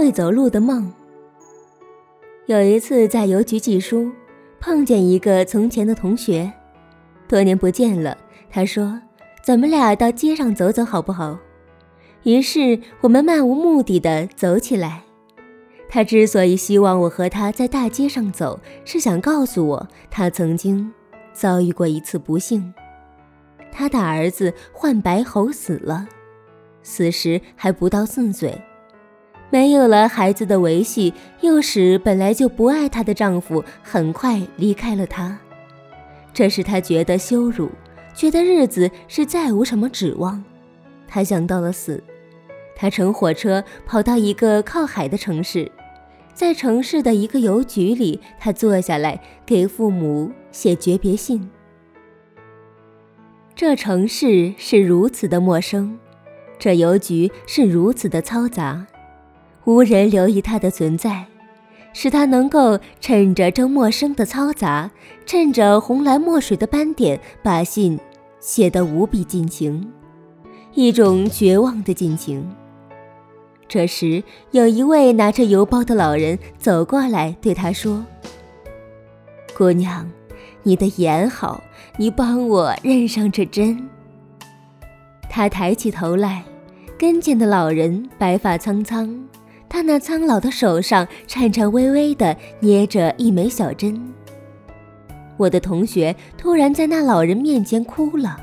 会走路的梦。有一次在邮局寄书，碰见一个从前的同学，多年不见了。他说：“咱们俩到街上走走好不好？”于是我们漫无目的的走起来。他之所以希望我和他在大街上走，是想告诉我他曾经遭遇过一次不幸，他的儿子患白喉死了，死时还不到四岁。没有了孩子的维系，又使本来就不爱她的丈夫很快离开了她，这使她觉得羞辱，觉得日子是再无什么指望。她想到了死，她乘火车跑到一个靠海的城市，在城市的一个邮局里，她坐下来给父母写诀别信。这城市是如此的陌生，这邮局是如此的嘈杂。无人留意他的存在，使他能够趁着这陌生的嘈杂，趁着红蓝墨水的斑点，把信写得无比尽情，一种绝望的尽情。这时，有一位拿着邮包的老人走过来，对他说：“姑娘，你的眼好，你帮我认上这针。”他抬起头来，跟前的老人白发苍苍。他那苍老的手上颤颤巍巍地捏着一枚小针。我的同学突然在那老人面前哭了，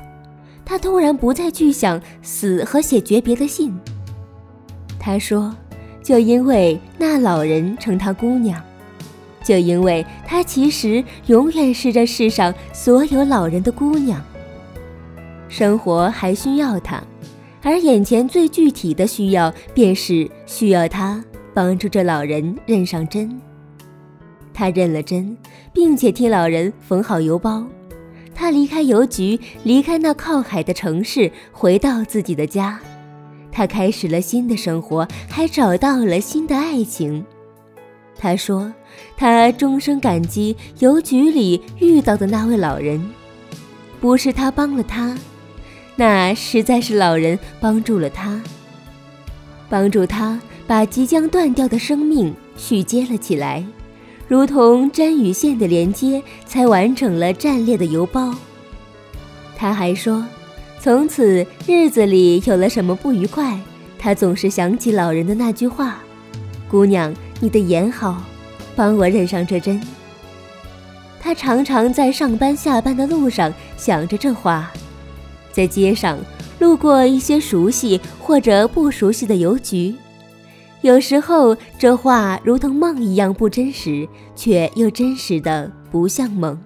他突然不再去想死和写诀别的信。他说：“就因为那老人称她姑娘，就因为她其实永远是这世上所有老人的姑娘。生活还需要他。”而眼前最具体的需要，便是需要他帮助这老人认上针。他认了针，并且替老人缝好邮包。他离开邮局，离开那靠海的城市，回到自己的家。他开始了新的生活，还找到了新的爱情。他说：“他终生感激邮局里遇到的那位老人，不是他帮了他。”那实在是老人帮助了他，帮助他把即将断掉的生命续接了起来，如同针与线的连接，才完成了战略的邮包。他还说，从此日子里有了什么不愉快，他总是想起老人的那句话：“姑娘，你的眼好，帮我认上这针。”他常常在上班下班的路上想着这话。在街上路过一些熟悉或者不熟悉的邮局，有时候这话如同梦一样不真实，却又真实的不像梦。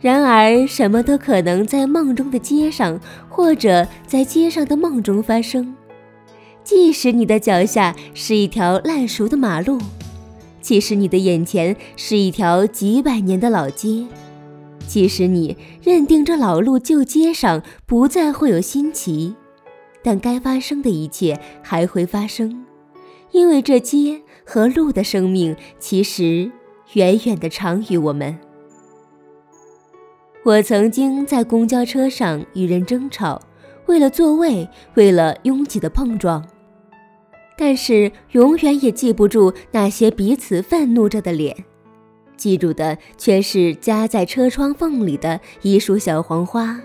然而，什么都可能在梦中的街上，或者在街上的梦中发生。即使你的脚下是一条烂熟的马路，即使你的眼前是一条几百年的老街。即使你认定这老路旧街上不再会有新奇，但该发生的一切还会发生，因为这街和路的生命其实远远的长于我们。我曾经在公交车上与人争吵，为了座位，为了拥挤的碰撞，但是永远也记不住那些彼此愤怒着的脸。记住的却是夹在车窗缝里的一束小黄花。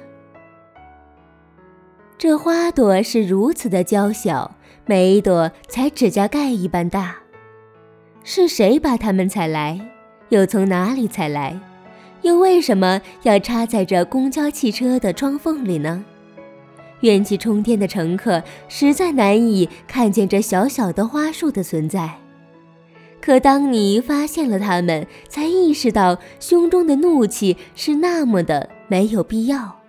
这花朵是如此的娇小，每一朵才指甲盖一般大。是谁把它们采来？又从哪里采来？又为什么要插在这公交汽车的窗缝里呢？怨气冲天的乘客实在难以看见这小小的花束的存在。可当你发现了他们，才意识到胸中的怒气是那么的没有必要，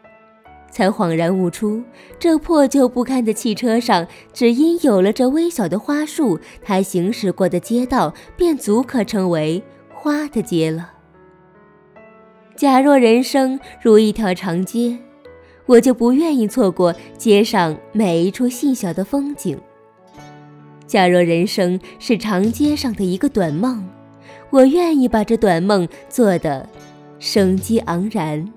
才恍然悟出，这破旧不堪的汽车上，只因有了这微小的花束，他行驶过的街道便足可称为花的街了。假若人生如一条长街，我就不愿意错过街上每一处细小的风景。假若人生是长街上的一个短梦，我愿意把这短梦做得生机盎然。